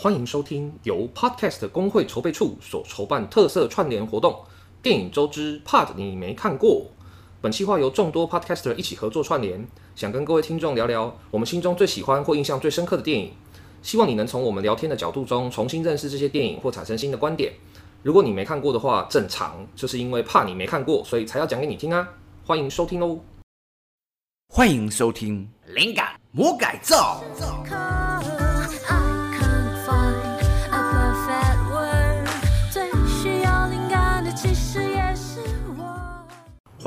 欢迎收听由 Podcast 工会筹备处所筹办特色串联活动《电影周之 Pod 你没看过》。本期话由众多 Podcaster 一起合作串联，想跟各位听众聊聊我们心中最喜欢或印象最深刻的电影。希望你能从我们聊天的角度中重新认识这些电影或产生新的观点。如果你没看过的话，正常，就是因为怕你没看过，所以才要讲给你听啊！欢迎收听哦！欢迎收听《灵感魔改造》。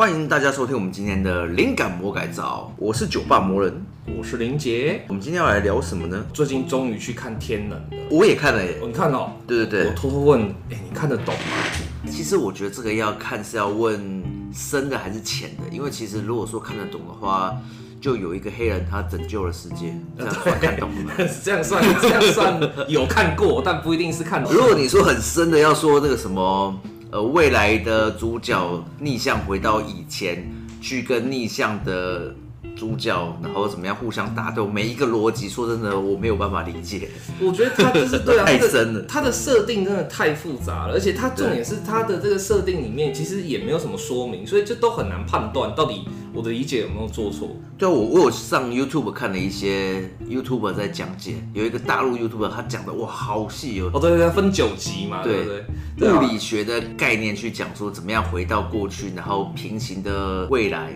欢迎大家收听我们今天的灵感魔改造，我是酒吧魔人，我是林杰。我们今天要来聊什么呢？最近终于去看天能了，我也看了耶。哦、你看哦？对对对。我偷偷问，哎，你看得懂吗？其实我觉得这个要看是要问深的还是浅的，因为其实如果说看得懂的话，就有一个黑人他拯救了世界，这样算看懂了吗？这样算这样算有看过，但不一定是看懂。如果你说很深的，要说那个什么。呃，未来的主角逆向回到以前，去跟逆向的主角，然后怎么样互相打斗，每一个逻辑，说真的，我没有办法理解。我觉得他就是对啊，太深了，他的设定真的太复杂了，而且他重点是他的这个设定里面其实也没有什么说明，所以就都很难判断到底我的理解有没有做错。对，我我有上 YouTube 看了一些 YouTuber 在讲解，有一个大陆 YouTuber 他讲的哇，好细哦。哦，对对对，分九集嘛，对不对？物理学的概念去讲说怎么样回到过去，然后平行的未来，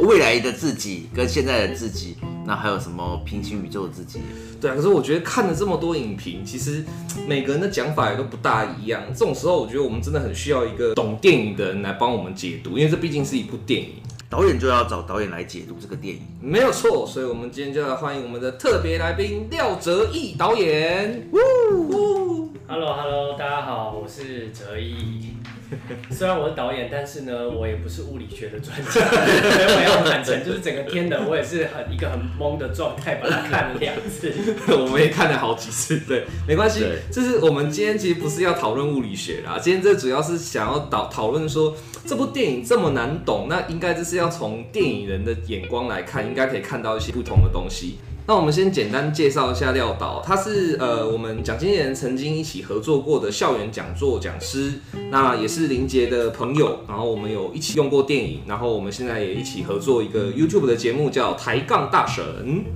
未来的自己跟现在的自己，那还有什么平行宇宙的自己？对啊，可是我觉得看了这么多影评，其实每个人的讲法也都不大一样。这种时候，我觉得我们真的很需要一个懂电影的人来帮我们解读，因为这毕竟是一部电影，导演就要找导演来解读这个电影，没有错。所以，我们今天就要欢迎我们的特别来宾廖哲毅导演。呜 Hello，Hello，hello, 大家好，我是哲毅。虽然我是导演，但是呢，我也不是物理学的专家，所以我要坦诚，就是整个天能，我也是很一个很懵的状态，把它看了两次。我们也看了好几次，对，没关系。就是我们今天其实不是要讨论物理学啦，今天这主要是想要讨讨论说，这部电影这么难懂，那应该就是要从电影人的眼光来看，应该可以看到一些不同的东西。那我们先简单介绍一下廖导，他是呃我们蒋经理人曾经一起合作过的校园讲座讲师，那也是林杰的朋友，然后我们有一起用过电影，然后我们现在也一起合作一个 YouTube 的节目叫抬杠大神。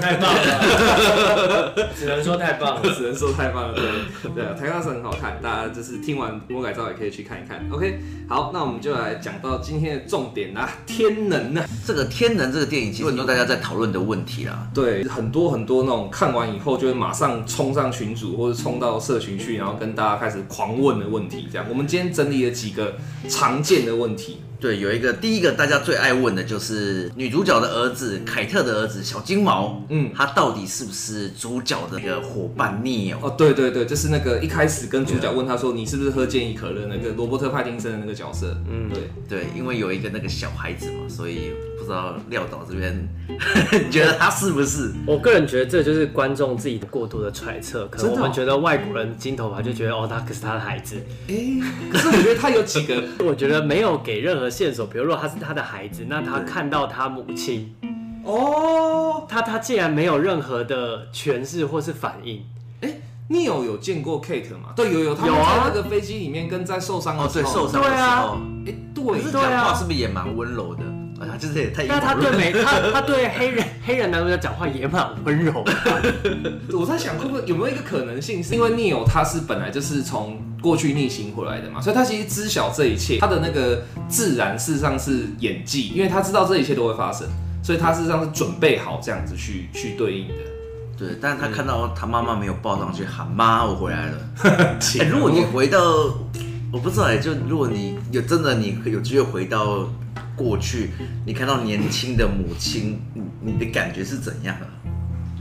太棒了，只能说太棒了，只能说太棒了。对 对，抬杠是很好看，大家就是听完魔改造也可以去看一看。OK，好，那我们就来讲到今天的重点啦，天能呢？这个天能这个电影，其实很多大家在讨论的问题啦。对，很多很多那种看完以后就会马上冲上群组或者冲到社群去，然后跟大家开始狂问的问题。这样，我们今天整理了几个常见的问题。对，有一个第一个大家最爱问的就是女主角的儿子凯特的儿子小金毛，嗯，他到底是不是主角的一个伙伴 Neo？哦，对对对，就是那个一开始跟主角问他说，你是不是喝健怡可乐那个罗伯特派丁森的那个角色，嗯，对对，因为有一个那个小孩子嘛，所以。不知道廖导这边 觉得他是不是？我个人觉得这就是观众自己的过度的揣测。可能我们觉得外国人金头发就觉得哦，他可是他的孩子。哎、欸，可是我觉得他有几个，我觉得没有给任何线索。比如说他是他的孩子，那他看到他母亲，哦，他他竟然没有任何的诠释或是反应。哎、欸，Neo 有见过 Kate 吗？对，有有，他们在那个飞机里面跟在受伤的时候，哦，对，受伤的时候，哎、啊，对，讲话是不是也蛮温柔的？哎呀，就是也太……但他对美他他对黑人黑人男主角讲话也蛮温柔。我在想，会不会有没有一个可能性，是因为 Neil 他是本来就是从过去逆行回来的嘛，所以他其实知晓这一切。他的那个自然事实上是演技，因为他知道这一切都会发生，所以他事实上是准备好这样子去去对应的。对，但是他看到他妈妈没有抱上去喊妈，我回来了。欸、如果你回到，我不知道哎，就如果你有真的你有机会回到。过去，你看到年轻的母亲，你的感觉是怎样的？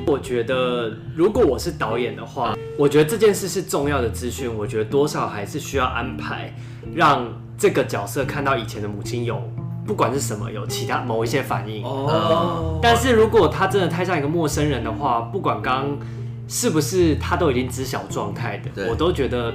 我觉得，如果我是导演的话，我觉得这件事是重要的资讯。我觉得多少还是需要安排，让这个角色看到以前的母亲有，不管是什么，有其他某一些反应。哦。但是如果他真的太像一个陌生人的话，不管刚刚是不是他都已经知晓状态的，我都觉得。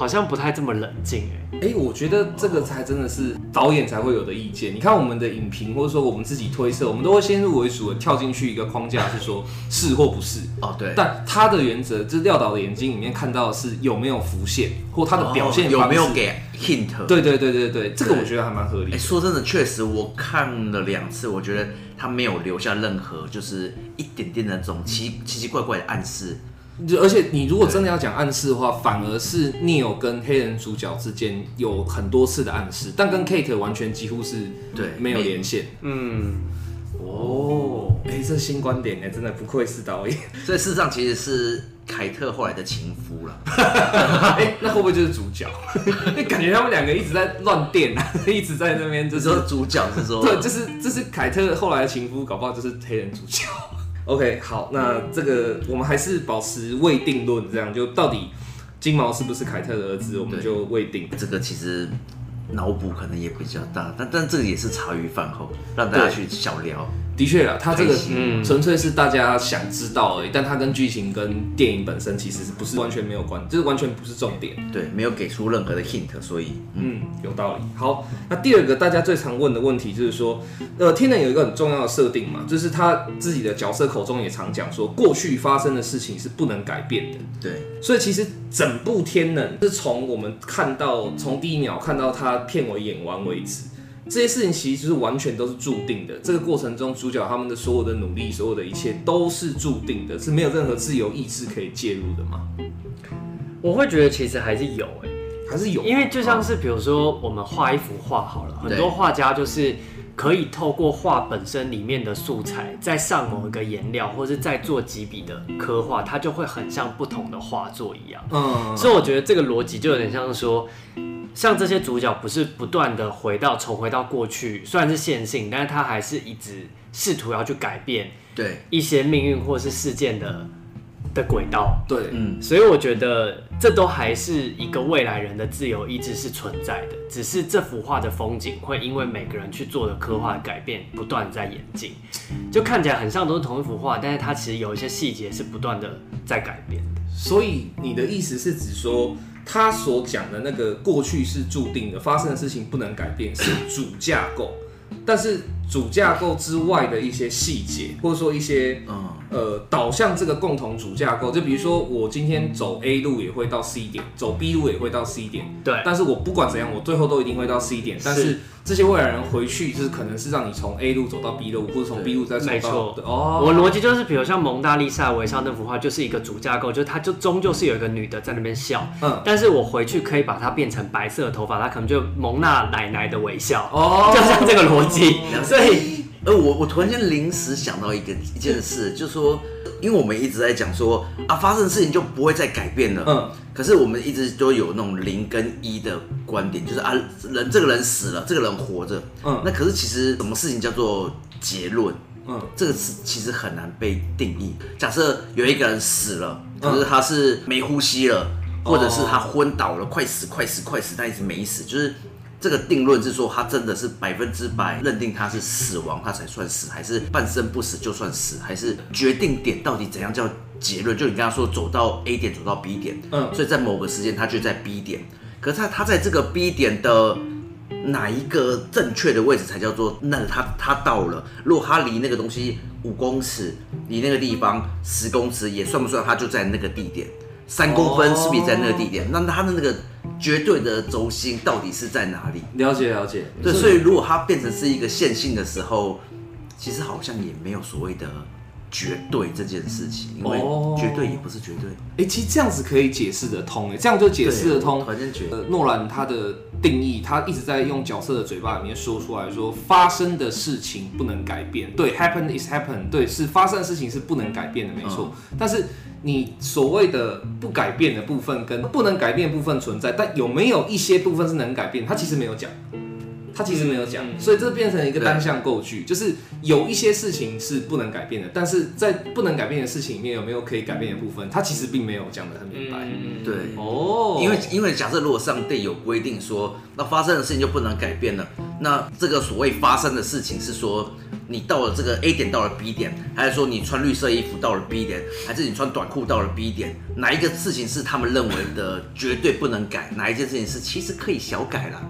好像不太这么冷静哎。哎、欸，我觉得这个才真的是导演才会有的意见。你看我们的影评，或者说我们自己推测，我们都会先入为主的跳进去一个框架，是说是或不是。哦，对。但他的原则就是廖导的眼睛里面看到的是有没有浮现，或他的表现、哦、有没有给 hint。对对对对对，这个我觉得还蛮合理。哎、欸，说真的，确实我看了两次，我觉得他没有留下任何就是一点点的那种奇奇奇怪怪的暗示。而且你如果真的要讲暗示的话，反而是 Neil 跟黑人主角之间有很多次的暗示，但跟 Kate 完全几乎是对没有连线。嗯，哦，哎，这新观点哎，真的不愧是导演。所以事实上其实是凯特后来的情夫了。哎，那会不会就是主角？感觉他们两个一直在乱电啊，一直在那边就是说主角是说对，就是就是凯特后来的情夫，搞不好就是黑人主角。OK，好，那这个我们还是保持未定论，这样就到底金毛是不是凯特的儿子，我们就未定。这个其实脑补可能也比较大，但但这个也是茶余饭后让大家去小聊。的确啊，他这个纯粹是大家想知道而已，但他跟剧情跟电影本身其实是不是完全没有关，就是完全不是重点。对，没有给出任何的 hint，所以嗯，有道理。好，那第二个大家最常问的问题就是说，呃，天能有一个很重要的设定嘛，就是他自己的角色口中也常讲说，过去发生的事情是不能改变的。对，所以其实整部天能是从我们看到，从第一秒看到他片尾演完为止。这些事情其实就是完全都是注定的。这个过程中，主角他们的所有的努力，所有的一切都是注定的，是没有任何自由意志可以介入的吗？我会觉得其实还是有哎，还是有。因为就像是比如说，我们画一幅画好了，很多画家就是可以透过画本身里面的素材，再上某一个颜料，或是再做几笔的刻画，它就会很像不同的画作一样。嗯，所以我觉得这个逻辑就有点像是说。像这些主角不是不断的回到重回到过去，虽然是线性，但是他还是一直试图要去改变对一些命运或是事件的的轨道。对，嗯，所以我觉得这都还是一个未来人的自由意志是存在的，只是这幅画的风景会因为每个人去做的刻画改变，不断在演进，就看起来很像都是同一幅画，但是它其实有一些细节是不断的在改变的。所以你的意思是指说？他所讲的那个过去是注定的，发生的事情不能改变，是主架构。但是主架构之外的一些细节，或者说一些呃导向这个共同主架构，就比如说我今天走 A 路也会到 C 点，走 B 路也会到 C 点。对。但是我不管怎样，我最后都一定会到 C 点。但是这些未来人回去，就是可能是让你从 A 路走到 B 路，或者从 B 路再走到。没错。哦。我逻辑就是，比如像蒙娜丽莎微笑那幅画，就是一个主架构，就是它就终究是有一个女的在那边笑。嗯。但是我回去可以把它变成白色的头发，它可能就蒙娜奶奶的微笑。哦。就像这个逻辑。所以，呃，我我突然间临时想到一个一件事，就是说，因为我们一直在讲说啊，发生的事情就不会再改变了。嗯。可是我们一直都有那种零跟一的观点，就是啊，人这个人死了，这个人活着。嗯，那可是其实什么事情叫做结论？嗯，这个是其实很难被定义。假设有一个人死了，可是他是没呼吸了，或者是他昏倒了，快死快死快死，但一直没死。就是这个定论是说，他真的是百分之百认定他是死亡，他才算死，还是半生不死就算死，还是决定点到底怎样叫？结论就你刚刚说走到 A 点走到 B 点，嗯，所以在某个时间他就在 B 点，可是他他在这个 B 点的哪一个正确的位置才叫做那他他到了？如果他离那个东西五公尺，离那个地方十公尺，也算不算他就在那个地点？三公分是不是在那个地点？那他的那个绝对的轴心到底是在哪里？了解了解，对，所以如果它变成是一个线性的时候，其实好像也没有所谓的。绝对这件事情，因为绝对也不是绝对。哎、欸，其实这样子可以解释得通，哎，这样就解释得通。反正觉得诺兰他的定义，他一直在用角色的嘴巴里面说出来说，发生的事情不能改变。对，happen is happen，对，是发生的事情是不能改变的，没错。嗯、但是你所谓的不改变的部分跟不能改变部分存在，但有没有一些部分是能改变？他其实没有讲。他其实没有讲，所以这变成一个单向构句，就是有一些事情是不能改变的，但是在不能改变的事情里面有没有可以改变的部分？他其实并没有讲的很明白。对，哦，因为因为假设如果上帝有规定说，那发生的事情就不能改变了，那这个所谓发生的事情是说，你到了这个 A 点到了 B 点，还是说你穿绿色衣服到了 B 点，还是你穿短裤到了 B 点？哪一个事情是他们认为的绝对不能改？哪一件事情是其实可以小改啦？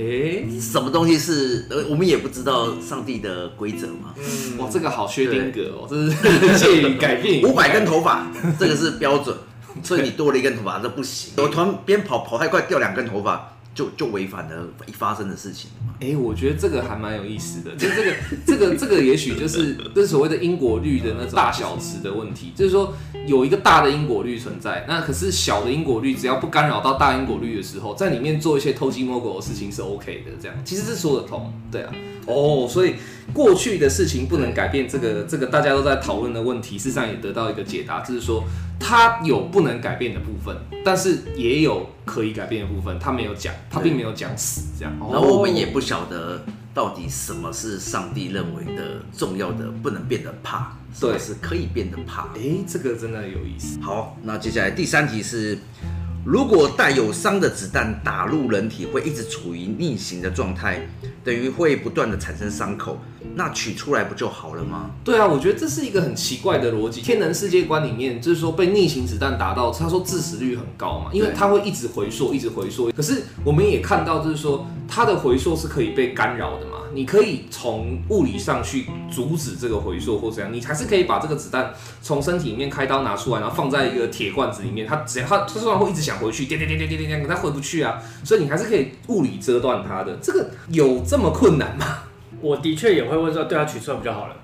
哎、欸，什么东西是呃，我们也不知道上帝的规则嘛。嗯，哇，这个好薛定格哦，这是介于改变五百根头发，这个是标准，所以你多了一根头发，这不行。我突然边跑跑太快掉两根头发。就就违反了一发生的事情哎、欸，我觉得这个还蛮有意思的，就这个这个这个也许就是就是所谓的因果律的那种大小值的问题，就是说有一个大的因果律存在，那可是小的因果律只要不干扰到大因果律的时候，在里面做一些偷鸡摸狗的事情是 OK 的，这样其实是说得通，对啊，哦，所以过去的事情不能改变这个这个大家都在讨论的问题，事实上也得到一个解答，就是说。它有不能改变的部分，但是也有可以改变的部分。他没有讲，他并没有讲死这样。然后我们也不晓得到底什么是上帝认为的重要的不能变的怕，对，是可以变的怕。哎、欸，这个真的有意思。好，那接下来第三题是。如果带有伤的子弹打入人体，会一直处于逆行的状态，等于会不断的产生伤口，那取出来不就好了吗？对啊，我觉得这是一个很奇怪的逻辑。天能世界观里面，就是说被逆行子弹打到，他说致死率很高嘛，因为它会一直回溯，一直回溯。可是我们也看到，就是说它的回溯是可以被干扰的嘛。你可以从物理上去阻止这个回溯或怎样，你还是可以把这个子弹从身体里面开刀拿出来，然后放在一个铁罐子里面，它只要它它虽然会一直想回去，点点点点点点点，可它回不去啊，所以你还是可以物理遮断它的。这个有这么困难吗？我的确也会问说，对他取出来不就好了？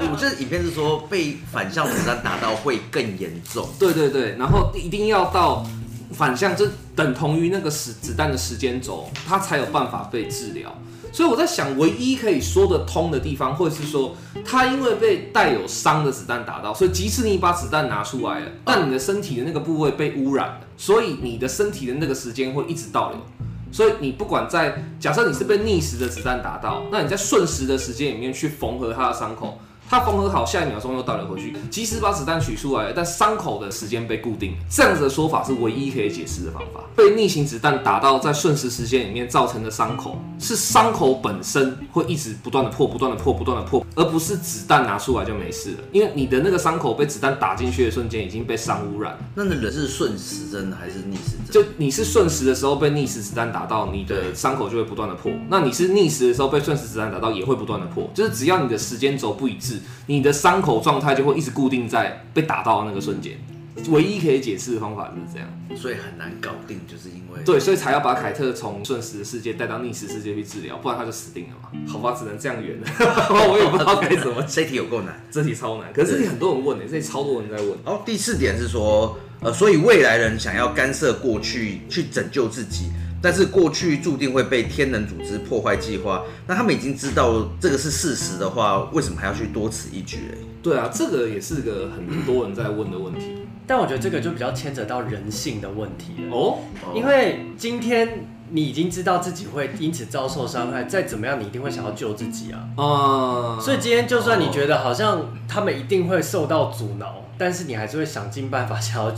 我这影片是说被反向子弹打到会更严重，对对对，然后一定要到。反向就等同于那个时子弹的时间轴，它才有办法被治疗。所以我在想，唯一可以说得通的地方，或者是说，它因为被带有伤的子弹打到，所以即使你把子弹拿出来了，但你的身体的那个部位被污染了，所以你的身体的那个时间会一直倒流。所以你不管在假设你是被逆时的子弹打到，那你在瞬时的时间里面去缝合他的伤口。它缝合好，下一秒钟又倒流回去，及时把子弹取出来了，但伤口的时间被固定，这样子的说法是唯一可以解释的方法。被逆行子弹打到在瞬时时间里面造成的伤口，是伤口本身会一直不断的破，不断的破，不断的破，而不是子弹拿出来就没事了。因为你的那个伤口被子弹打进去的瞬间已经被伤污染。那那人是顺时针还是逆时针？就你是顺时的时候被逆时子弹打到，你的伤口就会不断的破。那你是逆时的时候被顺时子弹打到，也会不断的破。就是只要你的时间轴不一致。你的伤口状态就会一直固定在被打到的那个瞬间，唯一可以解释的方法就是这样，所以很难搞定，就是因为对，所以才要把凯特从瞬时的世界带到逆时世界去治疗，不然他就死定了嘛。好吧，只能这样圆了，我也不知道该怎么。这题有够难，这题超难，可是这题很多人问呢，这题超多人在问。哦，第四点是说，呃，所以未来人想要干涉过去去拯救自己。但是过去注定会被天能组织破坏计划，那他们已经知道这个是事实的话，为什么还要去多此一举嘞？对啊，这个也是个很多人在问的问题。但我觉得这个就比较牵扯到人性的问题了哦，因为今天你已经知道自己会因此遭受伤害，再怎么样你一定会想要救自己啊。哦，所以今天就算你觉得好像他们一定会受到阻挠，但是你还是会想尽办法想要。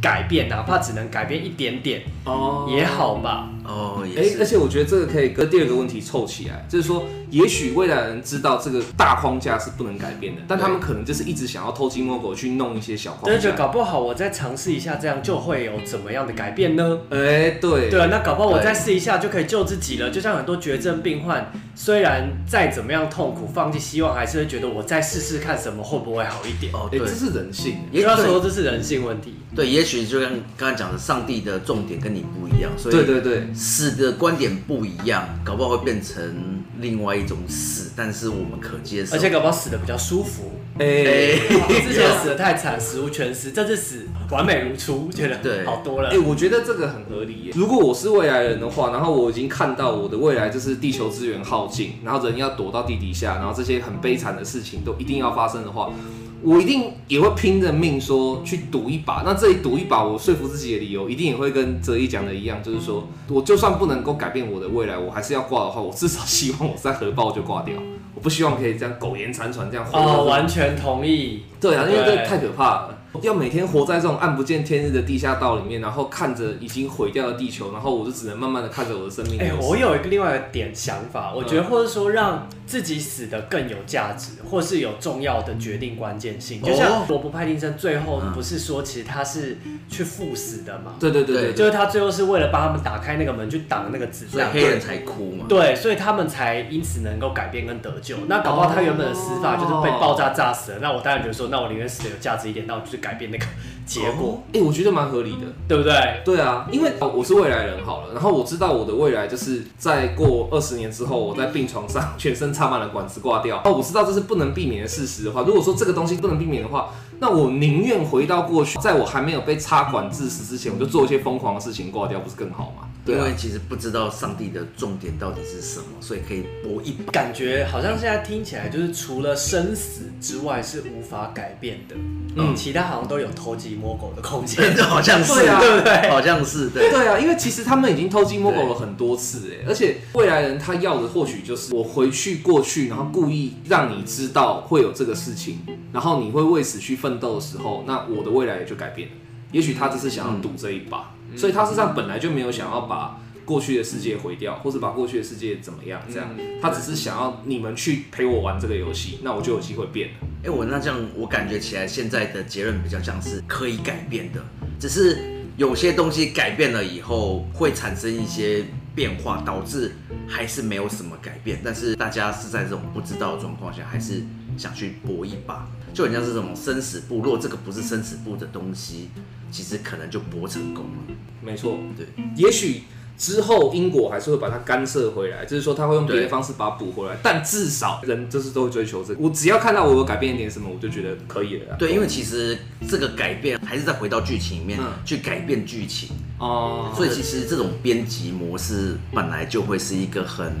改变，哪怕只能改变一点点哦，也好吧。哦，哎、欸，而且我觉得这个可以跟第二个问题凑起来，就是说，也许未来人知道这个大框架是不能改变的，但他们可能就是一直想要偷鸡摸狗去弄一些小框架。但是搞不好我再尝试一下，这样就会有怎么样的改变呢？哎、欸，对，对啊，那搞不好我再试一下就可以救自己了。就像很多绝症病患，虽然再怎么样痛苦，放弃希望，还是会觉得我再试试看什么会不会好一点。哦，对，欸、这是人性，也要说这是人性问题。对，也许就像刚才讲的，上帝的重点跟你不一样，所以对对对，死的观点不一样，搞不好会变成另外一种死，但是我们可接受，而且搞不好死的比较舒服。哎、欸，之前死的太惨，死无全尸，这次死完美如初，觉得对好多了。哎、欸，我觉得这个很合理耶。如果我是未来人的话，然后我已经看到我的未来就是地球资源耗尽，然后人要躲到地底下，然后这些很悲惨的事情都一定要发生的话。我一定也会拼着命说去赌一把，那这里赌一把，我说服自己的理由一定也会跟哲一讲的一样，就是说我就算不能够改变我的未来，我还是要挂的话，我至少希望我在核爆就挂掉，我不希望可以这样苟延残喘这样。哦，完全同意。对啊，因为这太可怕了。要每天活在这种暗不见天日的地下道里面，然后看着已经毁掉的地球，然后我就只能慢慢的看着我的生命。哎、欸，我有一个另外一个点想法，我觉得或者说让自己死的更有价值，或是有重要的决定关键性。就像罗伯·派丁森最后不是说，其实他是去赴死的嘛？对对对对，就是他最后是为了帮他们打开那个门去挡那个子弹，所以黑人才哭嘛。对，所以他们才因此能够改变跟得救。那搞不好他原本的死法就是被爆炸炸死了。那我当然觉得说，那我宁愿死的有价值一点，那我就去改变那个。结果，哎、欸，我觉得蛮合理的，对不对？对啊，因为我是未来人好了，然后我知道我的未来就是在过二十年之后，我在病床上全身插满了管子挂掉。哦，我知道这是不能避免的事实的话，如果说这个东西不能避免的话，那我宁愿回到过去，在我还没有被插管致死之前，我就做一些疯狂的事情挂掉，不是更好吗？因为其实不知道上帝的重点到底是什么，所以可以搏一把。感觉好像现在听起来就是除了生死之外是无法改变的，嗯，其他好像都有偷鸡摸狗的空间，好像是啊，对不对？好像是对。对啊，因为其实他们已经偷鸡摸狗了很多次，哎，而且未来人他要的或许就是我回去过去，然后故意让你知道会有这个事情，然后你会为此去奋斗的时候，那我的未来也就改变了。也许他只是想要赌这一把。所以他实际上本来就没有想要把过去的世界毁掉，或是把过去的世界怎么样，这样，他只是想要你们去陪我玩这个游戏，那我就有机会变了。哎、欸，我那这样我感觉起来，现在的结论比较像是可以改变的，只是有些东西改变了以后会产生一些变化，导致还是没有什么改变。但是大家是在这种不知道的状况下，还是想去搏一把，就很像是这种生死簿。如果这个不是生死簿的东西，其实可能就搏成功了。没错，对，也许之后英国还是会把它干涉回来，就是说他会用别的方式把它补回来，但至少人就是都会追求这个。我只要看到我有改变一点什么，我就觉得可以了。对，因为其实这个改变还是在回到剧情里面、嗯、去改变剧情哦，所以其实这种编辑模式本来就会是一个很，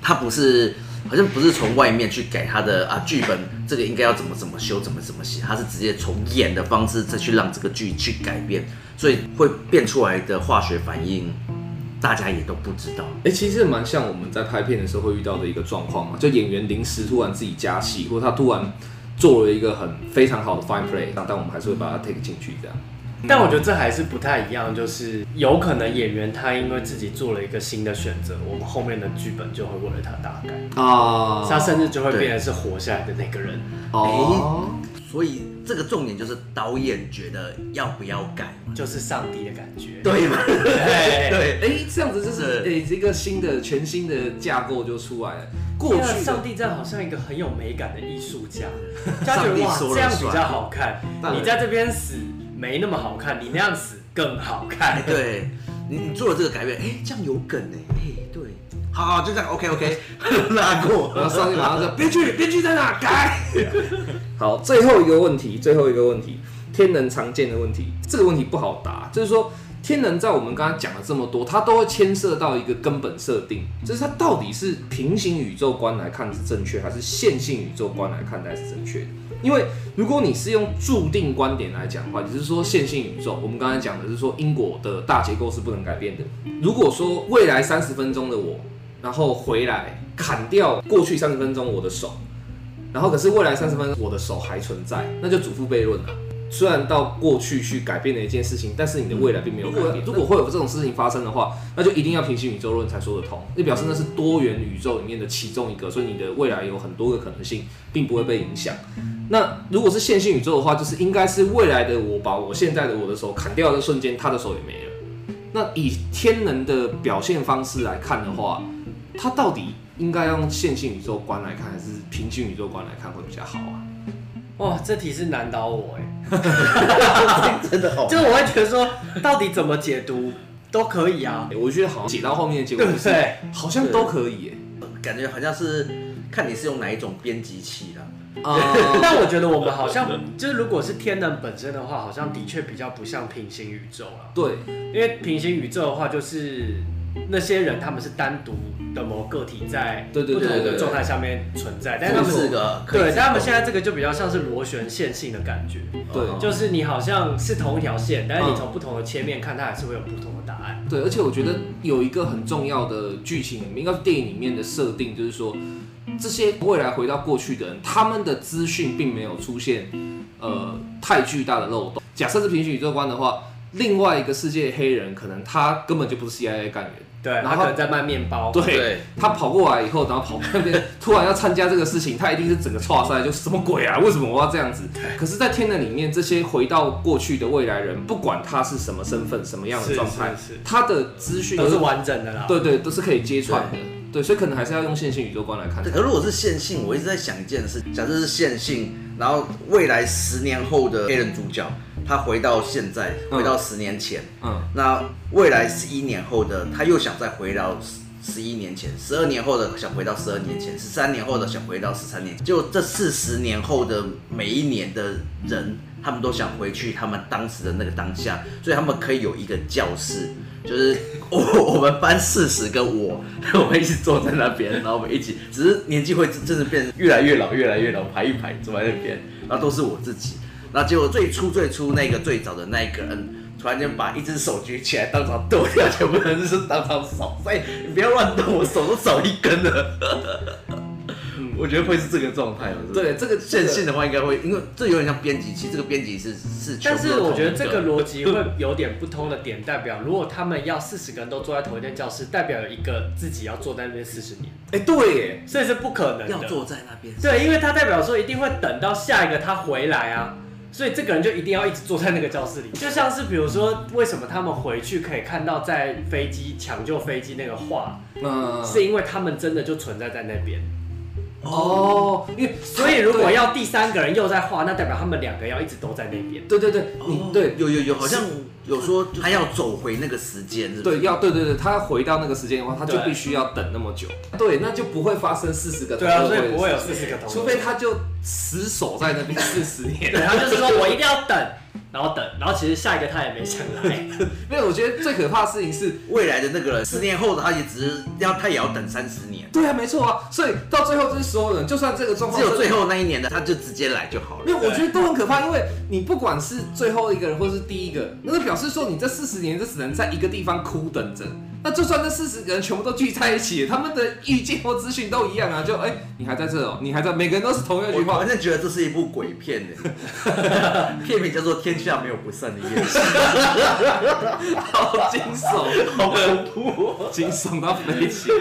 它不是。好像不是从外面去改他的啊剧本，这个应该要怎么怎么修，怎么怎么写，他是直接从演的方式再去让这个剧去改变，所以会变出来的化学反应，大家也都不知道。哎、其实蛮像我们在拍片的时候会遇到的一个状况嘛，就演员临时突然自己加戏，或他突然做了一个很非常好的 fine play，但我们还是会把它 take 进去这样。但我觉得这还是不太一样，就是有可能演员他因为自己做了一个新的选择，我们后面的剧本就会为了他大改啊，他甚至就会变成是活下来的那个人哦。所以这个重点就是导演觉得要不要改，就是上帝的感觉，对吗？对对，哎，这样子就是哎，这个新的全新的架构就出来了。过去上帝这样好像一个很有美感的艺术家，他觉得哇，这样比较好看。你在这边死。没那么好看，你那样死更好看。对，你你做了这个改变，哎，这样有梗哎，哎，对，好，好，就这样，OK OK，拉过。然后上去马上说，编剧，编剧在哪？改。好，最后一个问题，最后一个问题，天能常见的问题，这个问题不好答，就是说。天能在我们刚刚讲了这么多，它都会牵涉到一个根本设定，就是它到底是平行宇宙观来看是正确，还是线性宇宙观来看待是正确的？因为如果你是用注定观点来讲的话，你是说线性宇宙，我们刚才讲的是说因果的大结构是不能改变的。如果说未来三十分钟的我，然后回来砍掉过去三十分钟我的手，然后可是未来三十分钟我的手还存在，那就祖父悖论了。虽然到过去去改变了一件事情，但是你的未来并没有改变。如果会有这种事情发生的话，那就一定要平行宇宙论才说得通。那表示那是多元宇宙里面的其中一个，所以你的未来有很多个可能性，并不会被影响。那如果是线性宇宙的话，就是应该是未来的我把我现在的我的手砍掉的瞬间，他的手也没了。那以天能的表现方式来看的话，他到底应该用线性宇宙观来看，还是平行宇宙观来看会比较好啊？哇，这题是难倒我哎，真的好，就是我会觉得说，到底怎么解读都可以啊。我觉得好像解到后面的结果，对不对？好像都可以耶，感觉好像是看你是用哪一种编辑器啦。啊，但我觉得我们好像就是，如果是天能本身的话，好像的确比较不像平行宇宙了。对，因为平行宇宙的话，就是那些人他们是单独。的某个个体在不同的状态下面存在，但是他们是个对，但他们现在这个就比较像是螺旋线性的感觉，对，就是你好像是同一条线，但是你从不同的切面看，它还是会有不同的答案。对，而且我觉得有一个很重要的剧情，应该是电影里面的设定，就是说这些未来回到过去的人，他们的资讯并没有出现呃太巨大的漏洞。假设是平行宇宙观的话，另外一个世界的黑人可能他根本就不是 CIA 干员。对，然后他可能在卖面包。对，对他跑过来以后，然后跑那边，突然要参加这个事情，他一定是整个剉赛，就什么鬼啊？为什么我要这样子？可是，在天能里面，这些回到过去的未来人，不管他是什么身份、什么样的状态，他的资讯都是完整的啦。对对，都是可以接串的。对，对，所以可能还是要用线性宇宙观来看。可如果是线性，我一直在想一件事，假设是线性，然后未来十年后的黑人主角。他回到现在，回到十年前，嗯，嗯，那未来十一年后的他又想再回到十十一年前，十二年后的想回到十二年前，十三年后的想回到十三年前，就这四十年后的每一年的人，他们都想回去他们当时的那个当下，所以他们可以有一个教室，就是 我我们班四十跟我，我们一起坐在那边，然后我们一起，只是年纪会真的变越来越老，越来越老，排一排坐在那边，然后都是我自己。那结果最初最初那个最早的那一个人，突然间把一只手举起来，当场剁掉，全部人是当场扫。所以你不要乱动，我手都少一根了。我觉得会是这个状态。对，这个线性的话应该会，因为这有点像编辑器，这个编辑是是。但是我觉得这个逻辑会有点不通的点，代表如果他们要四十个人都坐在同一间教室，代表有一个自己要坐在那边四十年。哎，对耶，所以是不可能的。要坐在那边。对，因为他代表说一定会等到下一个他回来啊。所以这个人就一定要一直坐在那个教室里，就像是比如说，为什么他们回去可以看到在飞机抢救飞机那个画，嗯，是因为他们真的就存在在那边。哦，因为所以如果要第三个人又在画，那代表他们两个要一直都在那边。对对对，你对有有有，好像。有说他要走回那个时间，对，要对对对，他回到那个时间的话，他就必须要等那么久，对，那就不会发生四十个，对啊，所以不会有四十个同，除非他就死守在那边四十年，对，他就是说我一定要等。然后等，然后其实下一个他也没想来，因为我觉得最可怕的事情是未来的那个人，十年后的他也只是要，他也要等三十年。对啊，没错啊，所以到最后就是所有人，就算这个状况只有最后那一年的，他就直接来就好了。因为我觉得都很可怕，因为你不管是最后一个人或是第一个，那个表示说你这四十年就只能在一个地方哭等着。那就算这四十个人全部都聚在一起，他们的意见或资讯都一样啊，就哎、欸，你还在这哦，你还在，每个人都是同样一句话。我反正觉得这是一部鬼片呢，片名叫做《天下没有不散的宴席》，好惊悚，好恐怖，惊悚到飞起来。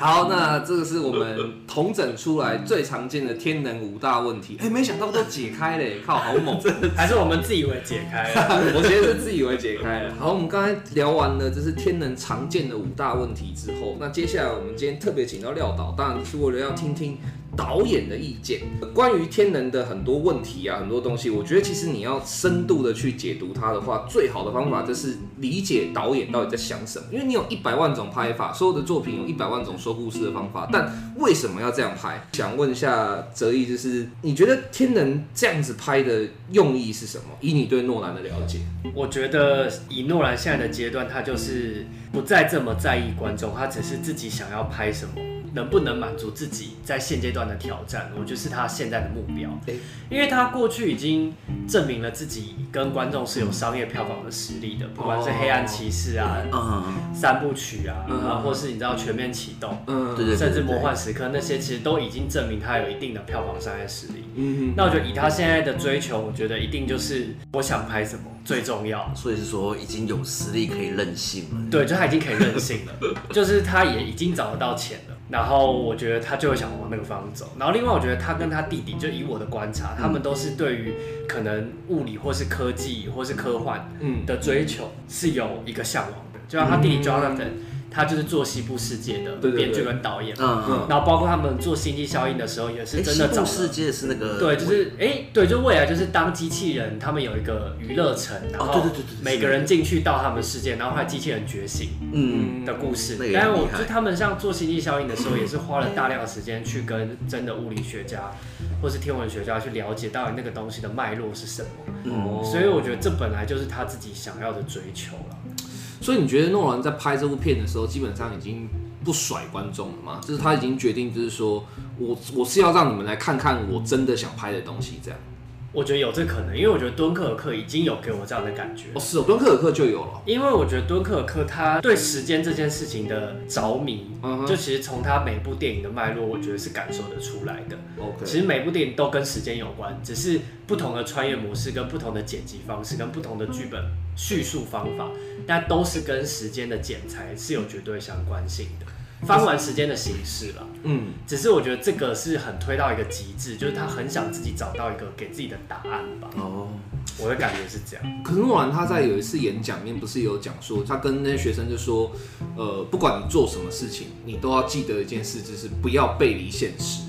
好，那这个是我们统整出来最常见的天能五大问题。哎、欸，没想到都解开了，靠，好猛！还是我们自以为解开了？我觉得是自以为解开了。好，我们刚才聊完了这是天能常见的五大问题之后，那接下来我们今天特别请到廖导，当然是为了要听听。导演的意见，关于天能的很多问题啊，很多东西，我觉得其实你要深度的去解读它的话，最好的方法就是理解导演到底在想什么。因为你有一百万种拍法，所有的作品有一百万种说故事的方法，但为什么要这样拍？想问一下哲毅，就是你觉得天能这样子拍的用意是什么？以你对诺兰的了解，我觉得以诺兰现在的阶段，他就是不再这么在意观众，他只是自己想要拍什么。能不能满足自己在现阶段的挑战，我觉得是他现在的目标。因为他过去已经证明了自己跟观众是有商业票房的实力的，不管是黑暗骑士啊、三部曲啊，啊，或是你知道全面启动，甚至魔幻时刻那些，其实都已经证明他有一定的票房商业实力。嗯，那我觉得以他现在的追求，我觉得一定就是我想拍什么最重要。所以是说已经有实力可以任性了。对，就他已经可以任性了，就是他也已经找得到钱了。然后我觉得他就会想往那个方向走。然后另外我觉得他跟他弟弟，就以我的观察，他们都是对于可能物理或是科技或是科幻的追求是有一个向往的。就像他弟弟 Jonathan。他就是做西部世界的编剧跟导演，嗯嗯，然后包括他们做星际效应的时候，也是真的找。西部世界是那个对，就是哎，对，就未来就是当机器人，他们有一个娱乐城，然后每个人进去到他们世界，然后后来机器人觉醒，嗯。的故事。但是我就他们像做星际效应的时候，也是花了大量的时间去跟真的物理学家或是天文学家去了解到底那个东西的脉络是什么。嗯，所以我觉得这本来就是他自己想要的追求了。所以你觉得诺兰在拍这部片的时候，基本上已经不甩观众了吗？就是他已经决定，就是说我我是要让你们来看看我真的想拍的东西，这样。我觉得有这可能，因为我觉得敦刻尔克已经有给我这样的感觉。哦，是哦，敦刻尔克就有了。因为我觉得敦刻尔克他对时间这件事情的着迷，嗯、就其实从他每部电影的脉络，我觉得是感受得出来的。OK，其实每部电影都跟时间有关，只是不同的穿越模式、跟不同的剪辑方式、跟不同的剧本叙述方法，但都是跟时间的剪裁是有绝对相关性的。翻完时间的形式了，嗯，只是我觉得这个是很推到一个极致，就是他很想自己找到一个给自己的答案吧。哦，我的感觉是这样。可是诺兰他在有一次演讲里面不是有讲说，他跟那些学生就说，呃，不管你做什么事情，你都要记得一件事，就是不要背离现实。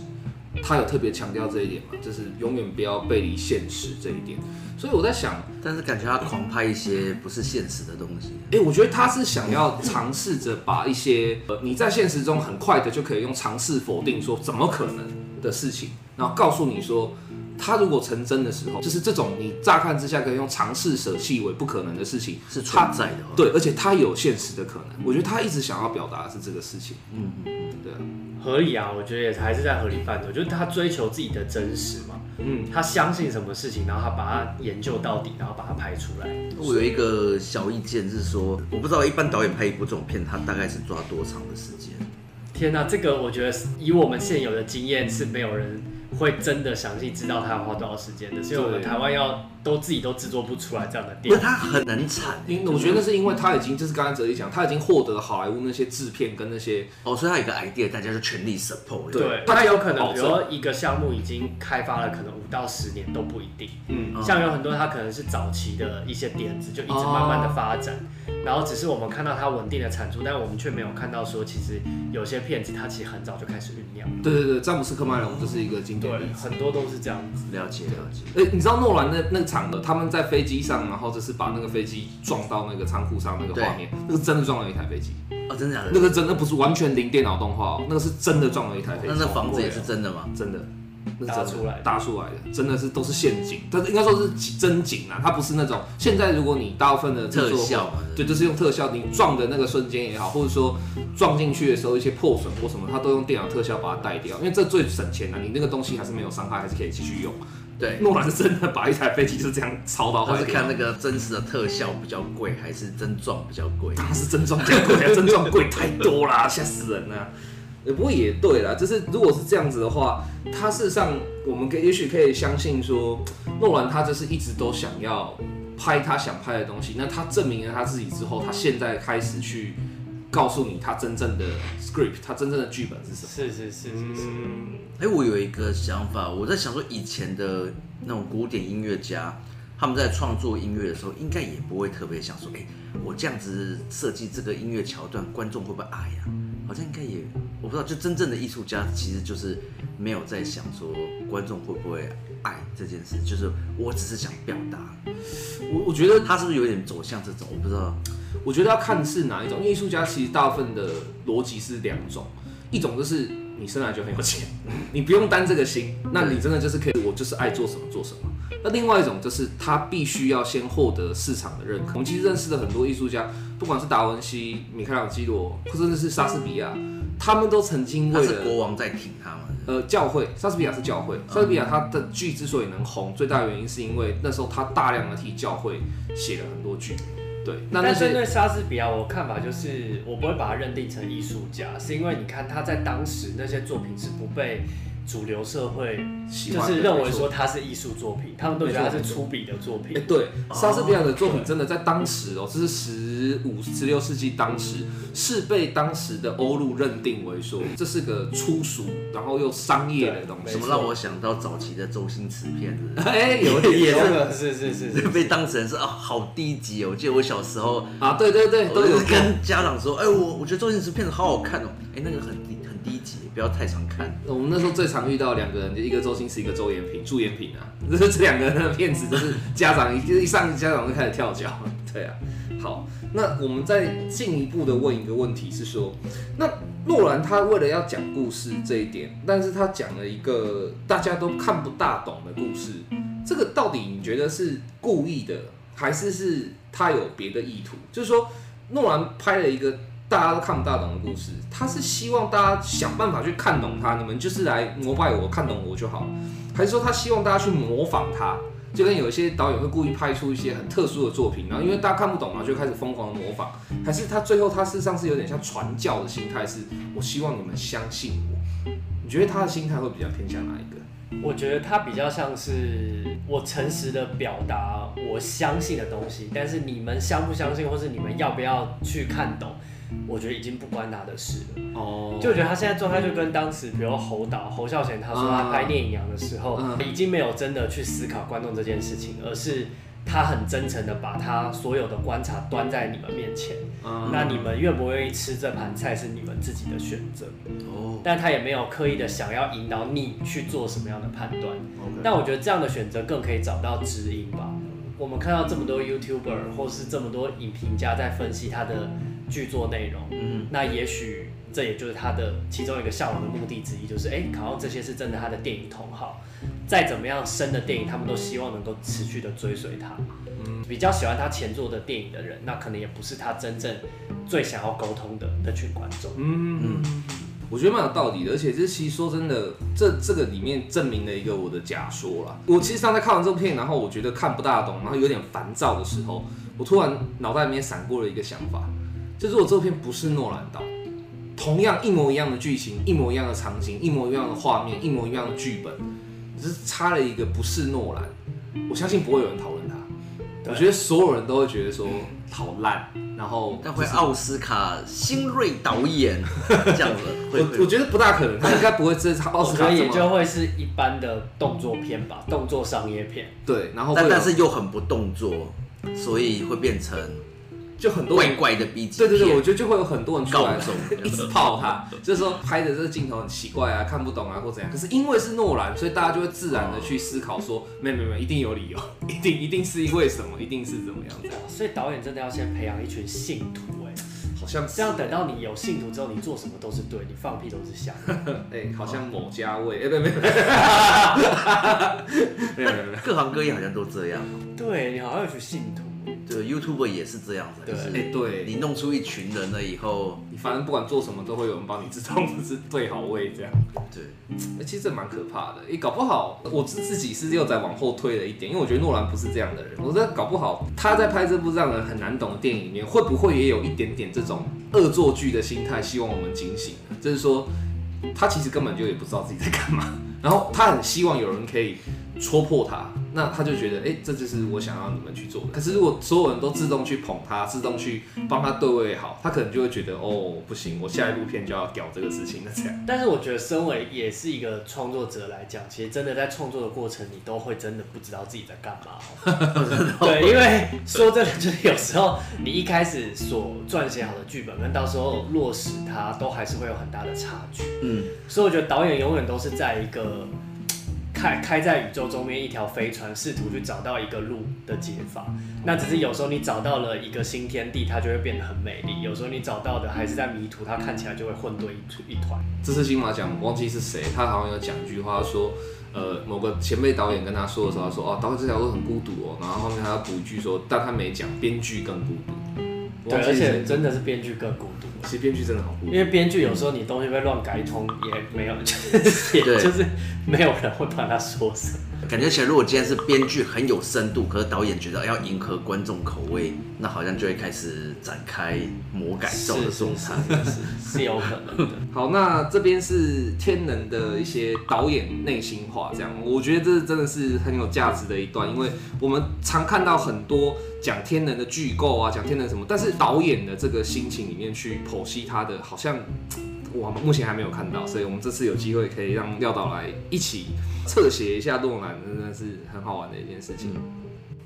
他有特别强调这一点嘛，就是永远不要背离现实这一点。所以我在想，但是感觉他狂拍一些不是现实的东西。哎、欸，我觉得他是想要尝试着把一些呃你在现实中很快的就可以用尝试否定说怎么可能的事情，然后告诉你说，他如果成真的时候，就是这种你乍看之下可以用尝试舍弃为不可能的事情是存在的。对，而且他有现实的可能。我觉得他一直想要表达的是这个事情。嗯嗯嗯，对啊，合理啊，我觉得也还是在合理范围，就是他追求自己的真实嘛。嗯，他相信什么事情，然后他把它研究到底，然后把它拍出来。我有一个小意见是说，我不知道一般导演拍一部这种片，他大概是抓多长的时间？天哪，这个我觉得以我们现有的经验是没有人会真的详细知道他要花多少时间的，所以我们台湾要。都自己都制作不出来这样的电影，他很难产。因我觉得那是因为他已经就是刚才哲一讲，他已经获得了好莱坞那些制片跟那些哦，所以他有一个 idea，大家就全力 support。对，他有可能比如说一个项目已经开发了，可能五到十年都不一定。嗯，像有很多他可能是早期的一些点子，就一直慢慢的发展，然后只是我们看到他稳定的产出，但我们却没有看到说其实有些片子他其实很早就开始酝酿。对对对，詹姆斯·科麦隆就是一个经典例子，很多都是这样子。了解了解。哎，你知道诺兰那那？场的，他们在飞机上，然后就是把那个飞机撞到那个仓库上那个画面，那个真的撞了一台飞机。哦，真的假的？那个真的不是完全零电脑动画哦，那个是真的撞了一台飞机。那那房子也是真的吗？真的，那是搭出来搭出来的，真的是都是陷阱，但是应该说是真景啊，它不是那种现在如果你大部分的特效，对，就是用特效，你撞的那个瞬间也好，或者说撞进去的时候一些破损或什么，它都用电脑特效把它带掉，因为这最省钱啊，你那个东西还是没有伤害，还是可以继续用。对，诺兰是真的把一台飞机就这样操到坏。他是看那个真实的特效比较贵，还是真撞比较贵？当然是真撞比较贵，真撞贵太多啦，吓死人了。不过也对啦，就是如果是这样子的话，他事实上我们可也许可以相信说，诺兰他就是一直都想要拍他想拍的东西。那他证明了他自己之后，他现在开始去。告诉你他真正的 script，他真正的剧本是什么？是是是是是。哎、欸，我有一个想法，我在想说，以前的那种古典音乐家，他们在创作音乐的时候，应该也不会特别想说，哎、欸，我这样子设计这个音乐桥段，观众会不会爱呀、啊？好像应该也，我不知道。就真正的艺术家，其实就是没有在想说观众会不会爱这件事，就是我只是想表达。我我觉得他是不是有点走向这种？我不知道。我觉得要看是哪一种艺术家，其实大部分的逻辑是两种，一种就是你生来就很有钱，你不用担这个心，那你真的就是可以，我就是爱做什么做什么。那另外一种就是他必须要先获得市场的认可。我们其实认识的很多艺术家，不管是达文西、米开朗基罗，或者是莎士比亚，他们都曾经为了国王在挺他们。呃，教会，莎士比亚是教会，莎士比亚他的剧之所以能红，最大的原因是因为那时候他大量的替教会写了很多剧。对，那那针对莎士比亚，我看法就是，我不会把他认定成艺术家，是因为你看他在当时那些作品是不被。主流社会就是认为说他是艺术作品，他们都觉得他是粗鄙的作品。哎，对，莎士比亚的作品真的在当时哦，这是十五、十六世纪当时是被当时的欧陆认定为说这是个粗俗，然后又商业的东西。什么让我想到早期的周星驰片子？哎，有点有，是是是，被当成是啊，好低级哦。我记得我小时候啊，对对对，都有跟家长说，哎，我我觉得周星驰片子好好看哦，哎，那个很不要太常看。我们那时候最常遇到两个人，就一个周星驰，一个周延平、朱延平啊。这 这两个人的片子，就是家长一就一上家长就开始跳脚。对啊，好，那我们再进一步的问一个问题是说，那诺兰他为了要讲故事这一点，但是他讲了一个大家都看不大懂的故事，这个到底你觉得是故意的，还是是他有别的意图？就是说，诺兰拍了一个。大家都看不大懂的故事，他是希望大家想办法去看懂他，你们就是来膜拜我，看懂我就好，还是说他希望大家去模仿他？就跟有一些导演会故意拍出一些很特殊的作品，然后因为大家看不懂嘛，就开始疯狂的模仿，还是他最后他事实上是有点像传教的心态，是我希望你们相信我。你觉得他的心态会比较偏向哪一个？我觉得他比较像是我诚实的表达我相信的东西，但是你们相不相信，或是你们要不要去看懂？我觉得已经不关他的事了。哦，就我觉得他现在状态就跟当时，比如侯导侯孝贤他说他拍《聂隐娘》的时候，已经没有真的去思考观众这件事情，而是他很真诚的把他所有的观察端在你们面前。那你们愿不愿意吃这盘菜是你们自己的选择。哦，但他也没有刻意的想要引导你去做什么样的判断。但我觉得这样的选择更可以找到知音吧。我们看到这么多 YouTuber 或是这么多影评家在分析他的。剧作内容，嗯，那也许这也就是他的其中一个向往的目的之一，就是哎，考到这些是真的他的电影同好，再怎么样深的电影，他们都希望能够持续的追随他。嗯，比较喜欢他前作的电影的人，那可能也不是他真正最想要沟通的那群观众。嗯嗯，我觉得蛮有道理的，而且这其实说真的，这这个里面证明了一个我的假说啦。我其实刚才看完这部片，然后我觉得看不大懂，然后有点烦躁的时候，我突然脑袋里面闪过了一个想法。就如果这片不是诺兰导，同样一模一样的剧情，一模一样的场景，一模一样的画面，一模一样的剧本，只是差了一个不是诺兰，我相信不会有人讨论它。我觉得所有人都会觉得说好烂，然后但会奥斯卡新锐导演这样子，我我觉得不大可能，他应该不会这奥斯卡也就会是一般的动作片吧，动作商业片。对，然后但但是又很不动作，所以会变成。就很多怪怪的 B 级，对对对，我觉得就会有很多人出来一直泡他，就是说拍的这个镜头很奇怪啊，看不懂啊或怎样。可是因为是诺兰，所以大家就会自然的去思考说，没有没有没有，一定有理由，一定一定是因为什么，一定是怎么样子。所以导演真的要先培养一群信徒哎，好像这样等到你有信徒之后，你做什么都是对，你放屁都是香。哎，好像某家味，哎，没有没有，没有没有，各行各业好像都这样。对，你好像有群信徒。对，YouTube 也是这样子，对，就是欸、对你弄出一群人了以后，你反正不管做什么，都会有人帮你自动是对好位这样。对，那其实这蛮可怕的。哎，搞不好我自自己是又在往后推了一点，因为我觉得诺兰不是这样的人。我觉得搞不好他在拍这部让人很难懂的电影里面，会不会也有一点点这种恶作剧的心态，希望我们警醒？就是说，他其实根本就也不知道自己在干嘛，然后他很希望有人可以戳破他。那他就觉得，哎、欸，这就是我想要你们去做的。可是如果所有人都自动去捧他，自动去帮他对位好，他可能就会觉得，哦，不行，我下一部片就要屌这个事情了。这样。但是我觉得，身为也是一个创作者来讲，其实真的在创作的过程，你都会真的不知道自己在干嘛。对，因为说真的，就是有时候你一开始所撰写好的剧本，跟到时候落实它，都还是会有很大的差距。嗯，所以我觉得导演永远都是在一个。开开在宇宙中间一条飞船，试图去找到一个路的解法。那只是有时候你找到了一个新天地，它就会变得很美丽；有时候你找到的还是在迷途，它看起来就会混沌一一团。这次金马奖忘记是谁，他好像有讲一句话说，呃，某个前辈导演跟他说的时候，他说哦，导演这条路很孤独哦。然后后面他要补一句说，但他没讲编剧更孤独。对，而且真的是编剧更孤独。其实编剧真的好孤独，因为编剧有时候你东西被乱改一通，也没有，就是也就是没有人会帮他说什么。感觉起来，如果今天是编剧很有深度，可是导演觉得要迎合观众口味，那好像就会开始展开魔改造的状态，是是有可能的。好，那这边是天能的一些导演内心话，这样我觉得这真的是很有价值的一段，因为我们常看到很多讲天能的剧构啊，讲天能什么，但是导演的这个心情里面去剖析他的，好像我目前还没有看到，所以我们这次有机会可以让廖导来一起。侧写一下诺兰，真的是很好玩的一件事情。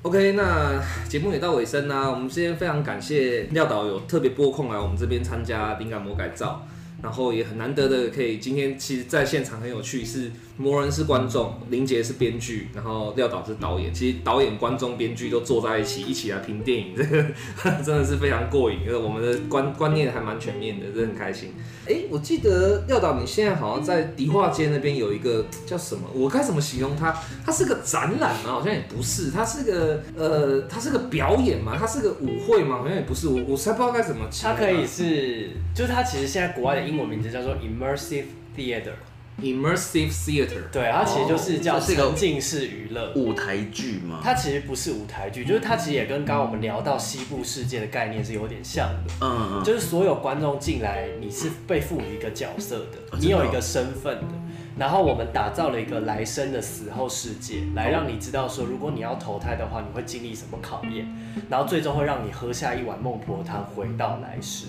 OK，那节目也到尾声啦。我们今天非常感谢廖导有特别拨空来我们这边参加灵感魔改造，然后也很难得的可以今天其实在现场很有趣，是魔人是观众，林杰是编剧，然后廖导是导演。其实导演、观众、编剧都坐在一起，一起来评电影，这个 真的是非常过瘾。因为我们的观观念还蛮全面的，真的很开心。哎、欸，我记得廖导，你现在好像在迪化街那边有一个叫什么？我该怎么形容它？它是个展览吗？好像也不是，它是个呃，它是个表演吗？它是个舞会吗？好像也不是，我我才不知道该怎么。它可以是，就是它其实现在国外的英文名字叫做 Immersive Theater。Immersive Theater，对，它其实就是叫沉浸式娱乐舞台剧嘛？它其实不是舞台剧，就是它其实也跟刚刚我们聊到西部世界的概念是有点像的。嗯嗯，就是所有观众进来，你是被赋予一个角色的，你有一个身份的。然后我们打造了一个来生的死后世界，来让你知道说，如果你要投胎的话，你会经历什么考验，然后最终会让你喝下一碗孟婆汤，回到来世。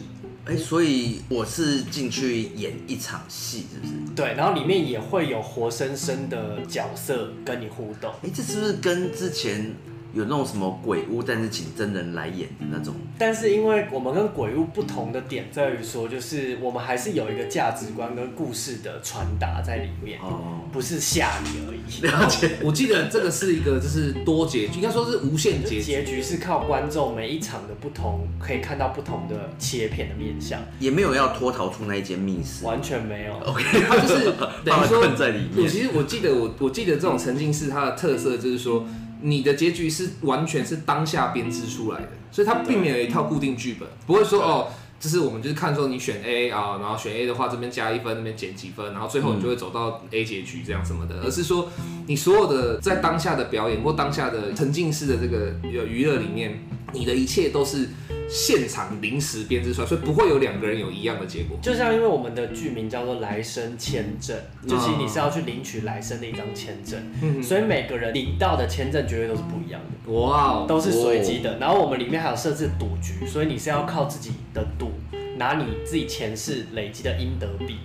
哎，所以我是进去演一场戏，是不是？对，然后里面也会有活生生的角色跟你互动。哎，这是不是跟之前？有那种什么鬼屋，但是请真人来演的那种。但是因为我们跟鬼屋不同的点在于说，就是我们还是有一个价值观跟故事的传达在里面，哦，不是吓你而已。了解。我记得这个是一个就是多结局，应该说是无限结局。结局是靠观众每一场的不同，可以看到不同的切片的面相。也没有要脱逃出那一间密室，完全没有。OK，他就是等于说 困在里面。我其实我记得我我记得这种沉浸式它的特色就是说。你的结局是完全是当下编织出来的，所以它并没有一套固定剧本，不会说哦，就是我们就是看说你选 A 啊，然后选 A 的话这边加一分，那边减几分，然后最后你就会走到 A 结局这样什么的，而是说你所有的在当下的表演或当下的沉浸式的这个娱乐里面，你的一切都是。现场临时编织出来，所以不会有两个人有一样的结果。就像因为我们的剧名叫做《来生签证》，就其实你是要去领取来生的一张签证，嗯、所以每个人领到的签证绝对都是不一样的。哇，都是随机的。然后我们里面还有设置赌局，所以你是要靠自己的赌。拿你自己前世累积的阴德币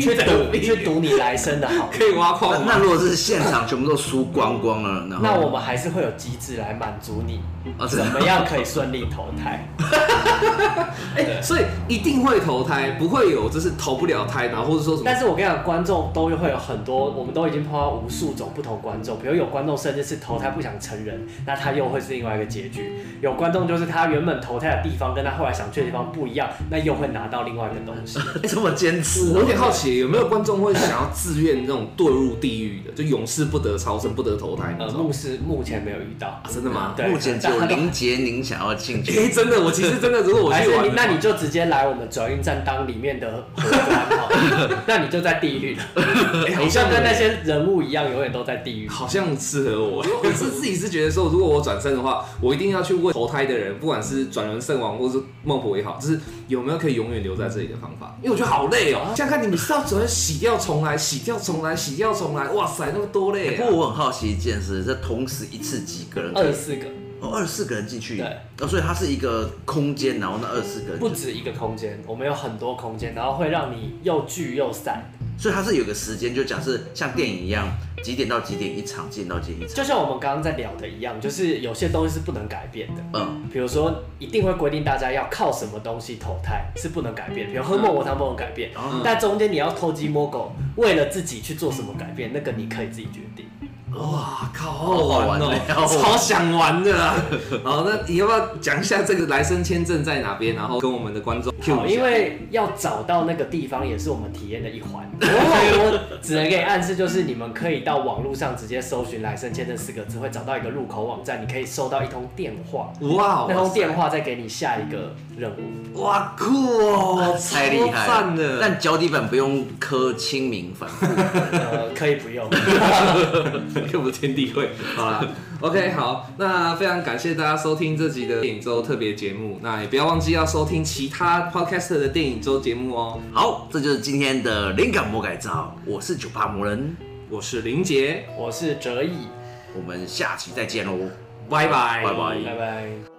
去赌，去赌你来生的好，可以挖矿。那如果是现场全部都输光光了，那我们还是会有机制来满足你，怎么样可以顺利投胎？哎，所以一定会投胎，不会有就是投不了胎，然后或者说什么？但是我跟你讲，观众都会有很多，我们都已经碰到无数种不同观众，比如有观众甚至是投胎不想成人，那他又会是另外一个结局。有观众就是他原本投胎的地方跟他后来想去的地方不一样。那又会拿到另外一个东西，这么坚持？我有点好奇，有没有观众会想要自愿这种堕入地狱的，就永世不得超生、不得投胎？呃，目是目前没有遇到，真的吗？目前只有林杰，您想要进去？哎，真的，我其实真的，如果我去玩，那你就直接来我们转运站当里面的荷官好，那你就在地狱了，好像跟那些人物一样，永远都在地狱，好像适合我。我是自己是觉得说，如果我转生的话，我一定要去问投胎的人，不管是转轮圣王或是孟婆也好，就是有没有。可以永远留在这里的方法，因为我觉得好累哦。这样看你们是要怎么洗掉重来，洗掉重来，洗掉重来，哇塞，那么多累。不过我很好奇一件事，这同时一次几个人？二十四个。哦，二十四个人进去。对。哦，所以它是一个空间，然后那二十四个人。不止一个空间，我们有很多空间，然后会让你又聚又散。所以它是有个时间，就假设像电影一样，几点到几点一场，几点到几点一场。就像我们刚刚在聊的一样，就是有些东西是不能改变的。嗯，比如说一定会规定大家要靠什么东西投胎是不能改变，比如喝孟婆汤不能改变。嗯，但中间你要偷鸡摸狗，为了自己去做什么改变，那个你可以自己决定。哇靠，好好玩哦，超想玩的啦！好，那你要不要讲一下这个来生签证在哪边？然后跟我们的观众。好，因为要找到那个地方也是我们体验的一环。我只能给你暗示，就是你们可以到网络上直接搜寻“来生签证”四个字，会找到一个入口网站，你可以收到一通电话。哇，那通电话再给你下一个任务。哇酷哦，太厉害了！但脚底板不用磕清明粉。呃，可以不用。又不是天地会，好啦，OK，好，那非常感谢大家收听这集的电影周特别节目，那也不要忘记要收听其他 Podcast 的电影周节目哦。好，这就是今天的灵感魔改造，我是九八魔人，我是林杰，我是哲毅，我们下期再见喽，拜拜，拜拜，拜拜。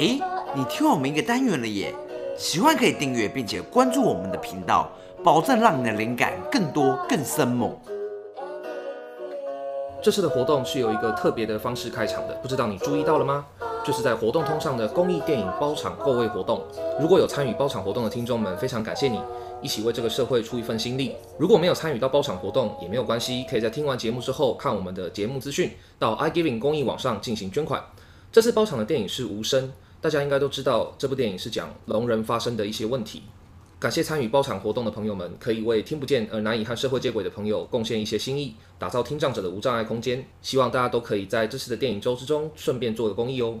哎，你听我们一个单元了耶，喜欢可以订阅并且关注我们的频道。保证让你的灵感更多更生猛。这次的活动是有一个特别的方式开场的，不知道你注意到了吗？就是在活动通上的公益电影包场购位活动。如果有参与包场活动的听众们，非常感谢你。一起为这个社会出一份心力。如果没有参与到包场活动也没有关系，可以在听完节目之后看我们的节目资讯，到 iGiving 公益网上进行捐款。这次包场的电影是无声，大家应该都知道这部电影是讲聋人发生的一些问题。感谢参与包场活动的朋友们，可以为听不见而难以和社会接轨的朋友贡献一些心意，打造听障者的无障碍空间。希望大家都可以在这次的电影周之中顺便做个公益哦。